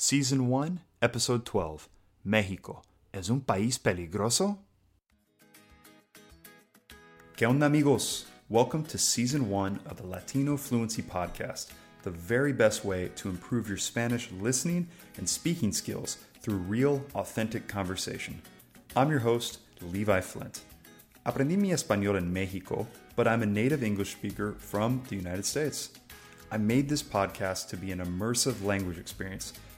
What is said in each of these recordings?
Season 1, Episode 12 México. ¿Es un país peligroso? ¿Qué onda, amigos? Welcome to Season 1 of the Latino Fluency Podcast, the very best way to improve your Spanish listening and speaking skills through real, authentic conversation. I'm your host, Levi Flint. Aprendí mi español en Mexico, but I'm a native English speaker from the United States. I made this podcast to be an immersive language experience.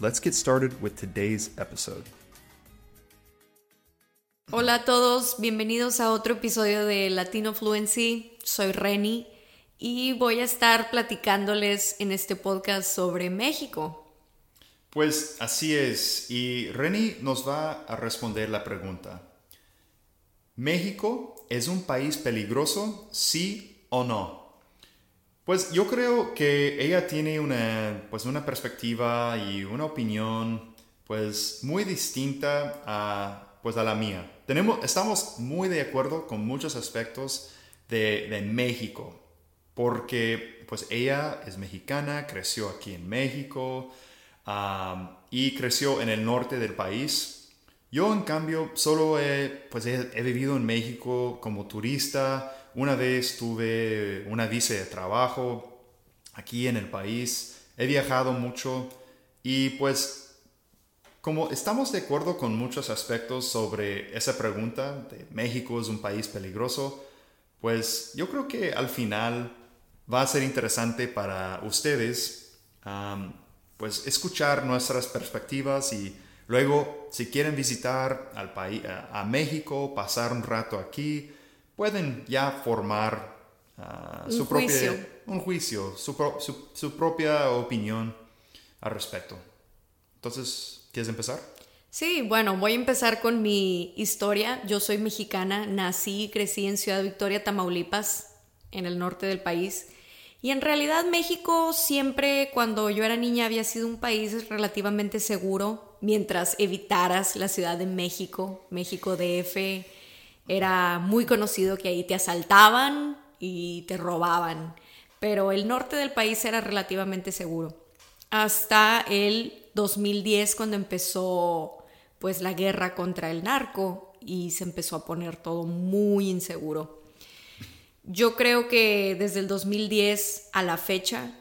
Let's get started with today's episode. Hola a todos, bienvenidos a otro episodio de Latino Fluency. Soy Reni y voy a estar platicándoles en este podcast sobre México. Pues así es, y Reni nos va a responder la pregunta. ¿México es un país peligroso, sí o no? Pues yo creo que ella tiene una, pues una perspectiva y una opinión pues muy distinta a, pues a la mía. Tenemos, estamos muy de acuerdo con muchos aspectos de, de México, porque pues ella es mexicana, creció aquí en México um, y creció en el norte del país. Yo en cambio solo he, pues he, he vivido en México como turista, una vez tuve una visa de trabajo aquí en el país, he viajado mucho y pues como estamos de acuerdo con muchos aspectos sobre esa pregunta de México es un país peligroso, pues yo creo que al final va a ser interesante para ustedes pues escuchar nuestras perspectivas y luego si quieren visitar al país, a México, pasar un rato aquí, pueden ya formar uh, su juicio. un juicio, su, pro- su- su propia opinión al respecto. Entonces, ¿quieres empezar? Sí, bueno, voy a empezar con mi historia. Yo soy mexicana, nací y crecí en Ciudad Victoria, Tamaulipas, en el norte del país. Y en realidad México siempre, cuando yo era niña, había sido un país relativamente seguro, mientras evitaras la Ciudad de México, México DF. Era muy conocido que ahí te asaltaban y te robaban, pero el norte del país era relativamente seguro. Hasta el 2010 cuando empezó pues la guerra contra el narco y se empezó a poner todo muy inseguro. Yo creo que desde el 2010 a la fecha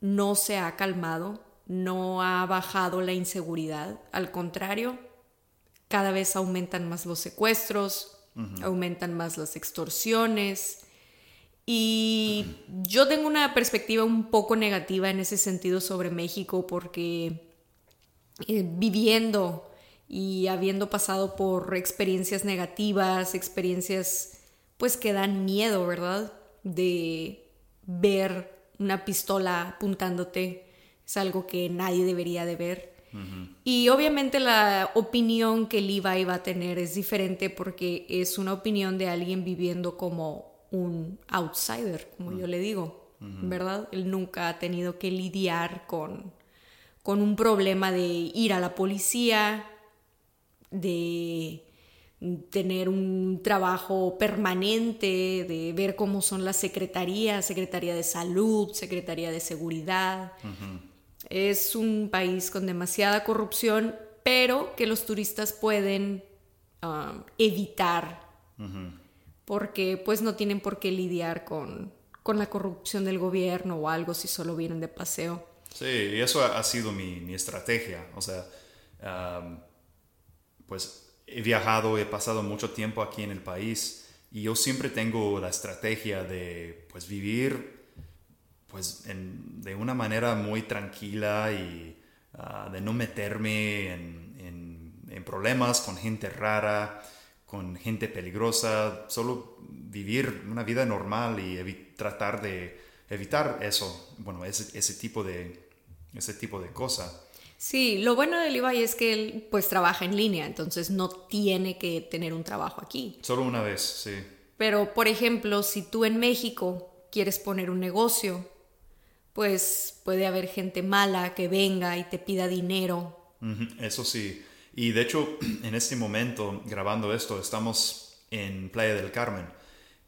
no se ha calmado, no ha bajado la inseguridad, al contrario, cada vez aumentan más los secuestros, aumentan más las extorsiones. Y yo tengo una perspectiva un poco negativa en ese sentido sobre México porque eh, viviendo y habiendo pasado por experiencias negativas, experiencias pues que dan miedo, ¿verdad? De ver una pistola apuntándote, es algo que nadie debería de ver. Y obviamente la opinión que Levi va a tener es diferente porque es una opinión de alguien viviendo como un outsider, como yo le digo, ¿verdad? Él nunca ha tenido que lidiar con, con un problema de ir a la policía, de tener un trabajo permanente, de ver cómo son las secretarías, Secretaría de Salud, Secretaría de Seguridad. Es un país con demasiada corrupción, pero que los turistas pueden um, evitar porque pues no tienen por qué lidiar con, con la corrupción del gobierno o algo si solo vienen de paseo. Sí, y eso ha, sido mi, mi estrategia. O sea, am, pues he viajado, he pasado mucho tiempo aquí en el país y yo siempre tengo la estrategia de pues vivir pues en- de una manera muy tranquila y ah, de no meterme en, en- en problemas con gente rara, con gente peligrosa, solo vivir una vida normal y tratar de evitar eso, bueno, ese, ese tipo de ese tipo de cosas. Sí, lo bueno de Levi es que él pues trabaja en línea, entonces no tiene que tener un trabajo aquí. Solo una vez, sí. Pero, por ejemplo, si tú en México quieres poner un negocio, pues puede haber gente mala que venga y te pida dinero. Eso sí. Y de hecho, en este momento, grabando esto, estamos en Playa del Carmen.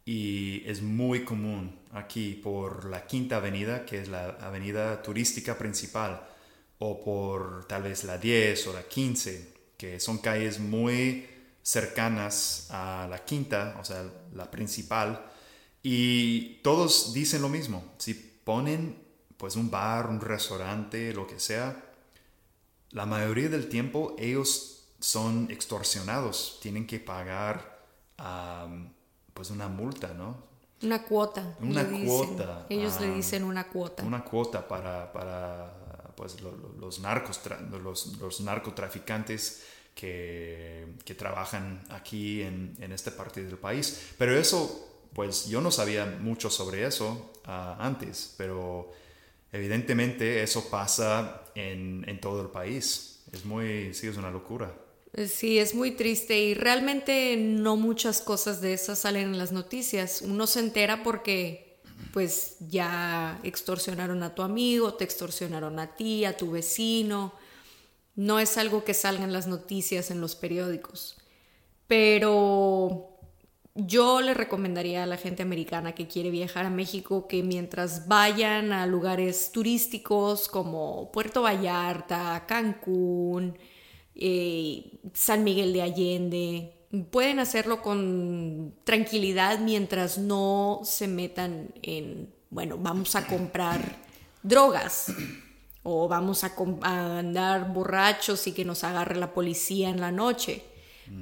Y es muy común aquí por la Quinta Avenida, que es la avenida turística principal o por tal vez la 10 o la 15, que son calles muy cercanas a la quinta, o sea, la principal, y todos dicen lo mismo. Si ponen pues un bar, un restaurante, lo que sea, la mayoría del tiempo ellos son extorsionados, tienen que pagar pues una multa, ¿no? Una cuota. Una cuota. Ellos le dicen una cuota. Una cuota para, para pues, los, narcos, los, los, narcotraficantes que, que, trabajan aquí en, en esta parte del país. Pero eso, pues yo no sabía mucho sobre eso ah, antes, pero evidentemente eso pasa en, en, todo el país. Es muy, sí, es una locura. Eh, sí, es muy triste y realmente no muchas cosas de esas salen en las noticias. Uno se entera porque pues ya extorsionaron a tu amigo, te extorsionaron a ti, a tu vecino. No es algo que salga en las noticias, en los periódicos. Pero yo le recomendaría a la gente americana que quiere viajar a México que mientras vayan a lugares turísticos como Puerto Vallarta, Cancún, eh, San Miguel de Allende, pueden hacerlo con tranquilidad mientras no se metan en, bueno, vamos a comprar drogas o vamos a, andar borrachos y que nos agarre la policía en la noche.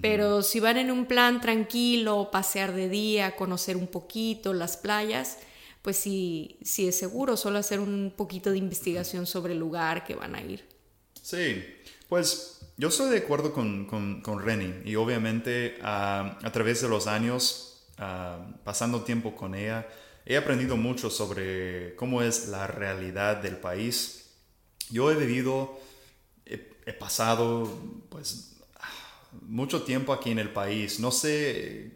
Pero si van en un plan tranquilo, pasear de día, conocer un poquito las playas, pues sí, sí es seguro, solo hacer un poquito de investigación sobre el lugar que van a ir. Sí, pues yo estoy de acuerdo con, con, con Reni y obviamente ah, a través de los años, ah, pasando tiempo con ella, he aprendido mucho sobre cómo es la realidad del país. Yo he vivido, he, pasado pues mucho tiempo aquí en el país, no sé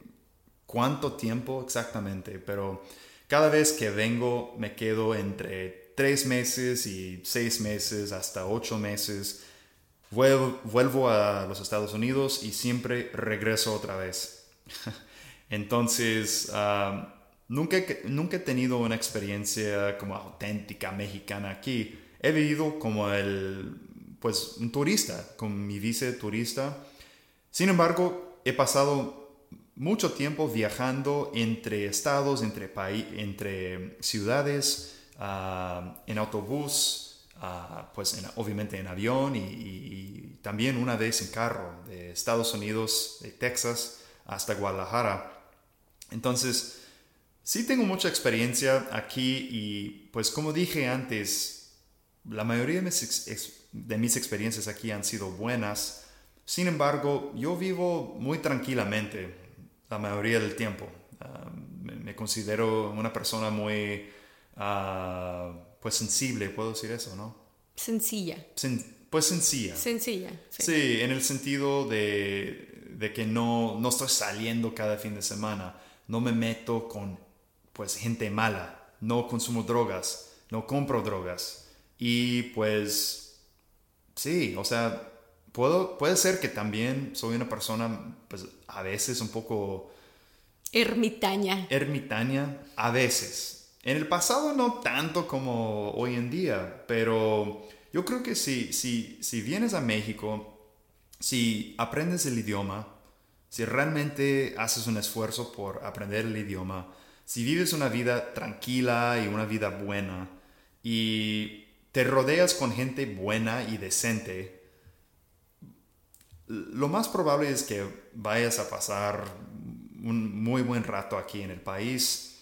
cuánto tiempo exactamente, pero cada vez que vengo me quedo entre tres meses y seis meses hasta ocho meses vuelvo, a los Estados Unidos y siempre regreso otra vez. Entonces, nunca, nunca he tenido una experiencia como auténtica mexicana aquí. He vivido como el, pues, un turista, con mi vice turista. Sin embargo, he pasado mucho tiempo viajando entre estados, entre, entre ciudades, en autobús, pues obviamente en avión y, también una vez en carro de Estados Unidos, de Texas hasta Guadalajara. Entonces, sí tengo mucha experiencia aquí y pues como dije antes, la mayoría de mis, de mis experiencias aquí han sido buenas. Sin embargo, yo vivo muy tranquilamente la mayoría del tiempo. Ah, me, considero una persona muy... Ah, pues sensible, puedo decir eso, ¿no? Sencilla. pues sencilla. Sencilla. Sí, en el sentido de, de, que no, no estoy saliendo cada fin de semana, no me meto con pues gente mala, no consumo drogas, no compro drogas. Y pues sí, o sea, puedo, puede ser que también soy una persona pues a veces un poco... Ermitaña. Ermitaña, a veces. En el pasado no tanto como hoy en día, pero yo creo que si, si, si vienes a México, si aprendes el idioma, si realmente haces un esfuerzo por aprender el idioma, si vives una vida tranquila y una vida buena y te rodeas con gente buena y decente, lo más probable es que vayas a pasar un muy buen rato aquí en el país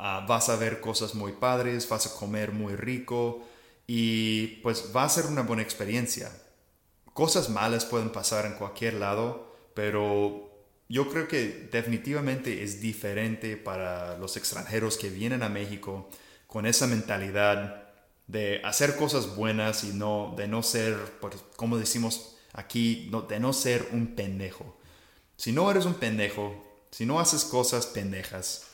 Ah, vas a ver cosas muy padres, vas a comer muy rico y pues va a ser una buena experiencia. Cosas malas pueden pasar en cualquier lado, pero yo creo que definitivamente es diferente para los extranjeros que vienen a México con esa mentalidad de hacer cosas buenas y no, de no ser, pues, como decimos aquí, de no ser un pendejo. Si no eres un pendejo, si no haces cosas pendejas,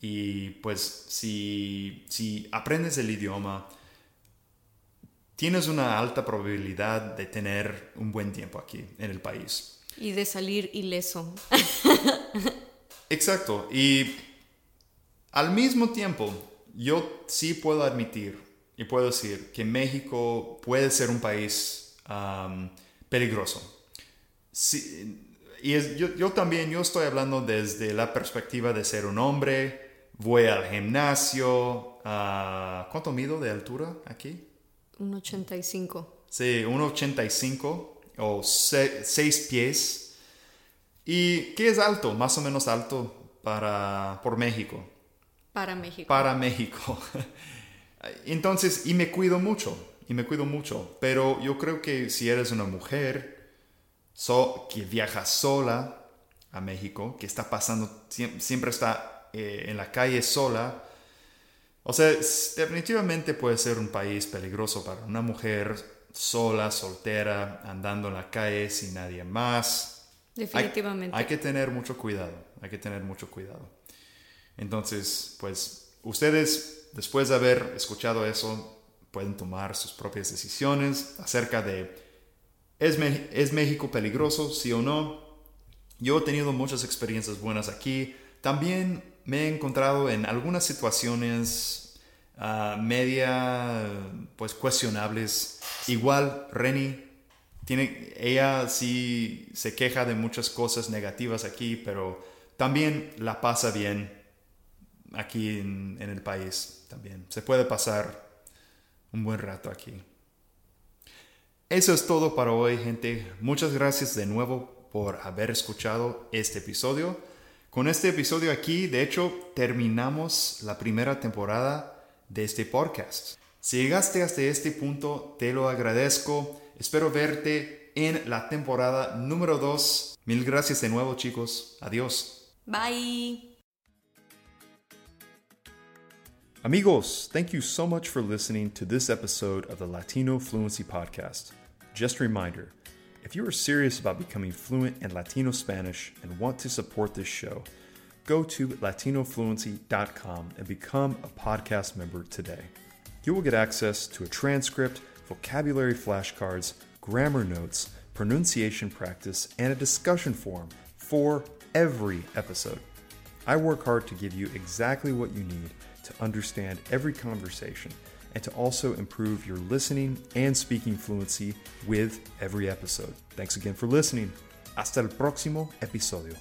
y pues si, si aprendes el idioma, tienes una alta probabilidad de tener un buen tiempo aquí en el país. Y de salir ileso. Exacto. Y al mismo tiempo, yo sí puedo admitir y puedo decir que México puede ser un país peligroso. y yo, yo, también, yo estoy hablando desde la perspectiva de ser un hombre, voy al gimnasio. Uh, ¿Cuánto mido de altura aquí? Un 85. Sí, un 85 o 6 pies. ¿Y qué es alto? Más o menos alto para, por México. Para México. Para México. Entonces, y me cuido mucho, y me cuido mucho. Pero yo creo que si eres una mujer que viaja sola a México, que está pasando, siempre está eh, en la calle sola, o sea, definitivamente puede ser un país peligroso para una mujer sola, soltera, andando en la calle sin nadie más. Definitivamente. Hay, que tener mucho cuidado, hay que tener mucho cuidado. Entonces, pues ustedes, después de haber escuchado eso, pueden tomar sus propias decisiones acerca de, ¿es, ¿es México peligroso, sí o no? Yo he tenido muchas experiencias buenas aquí. También me he encontrado en algunas situaciones ah, media, pues cuestionables. Igual Reni, tiene, ella sí se queja de muchas cosas negativas aquí, pero también la pasa bien aquí en, en el país también. Se puede pasar buen rato aquí. Eso es todo para hoy, gente. Muchas gracias de nuevo por haber escuchado este episodio. Con este episodio aquí, de hecho, terminamos la primera temporada de este podcast. Si llegaste hasta este punto, te lo agradezco. Espero verte en la temporada número 2. Mil gracias de nuevo, chicos. Adiós. Bye. Amigos, thank you so much for listening to this episode of the Latino Fluency Podcast. Just a reminder, If you are serious about becoming fluent in Latino Spanish and want to support this show, go to latinofluency.com and become a podcast member today. You will get access to a transcript, vocabulary flashcards, grammar notes, pronunciation practice, and a discussion forum for every episode. I work hard to give you exactly what you need to understand every conversation and to also improve your listening and speaking fluency with every episode. Thanks again for listening. Hasta el próximo episodio.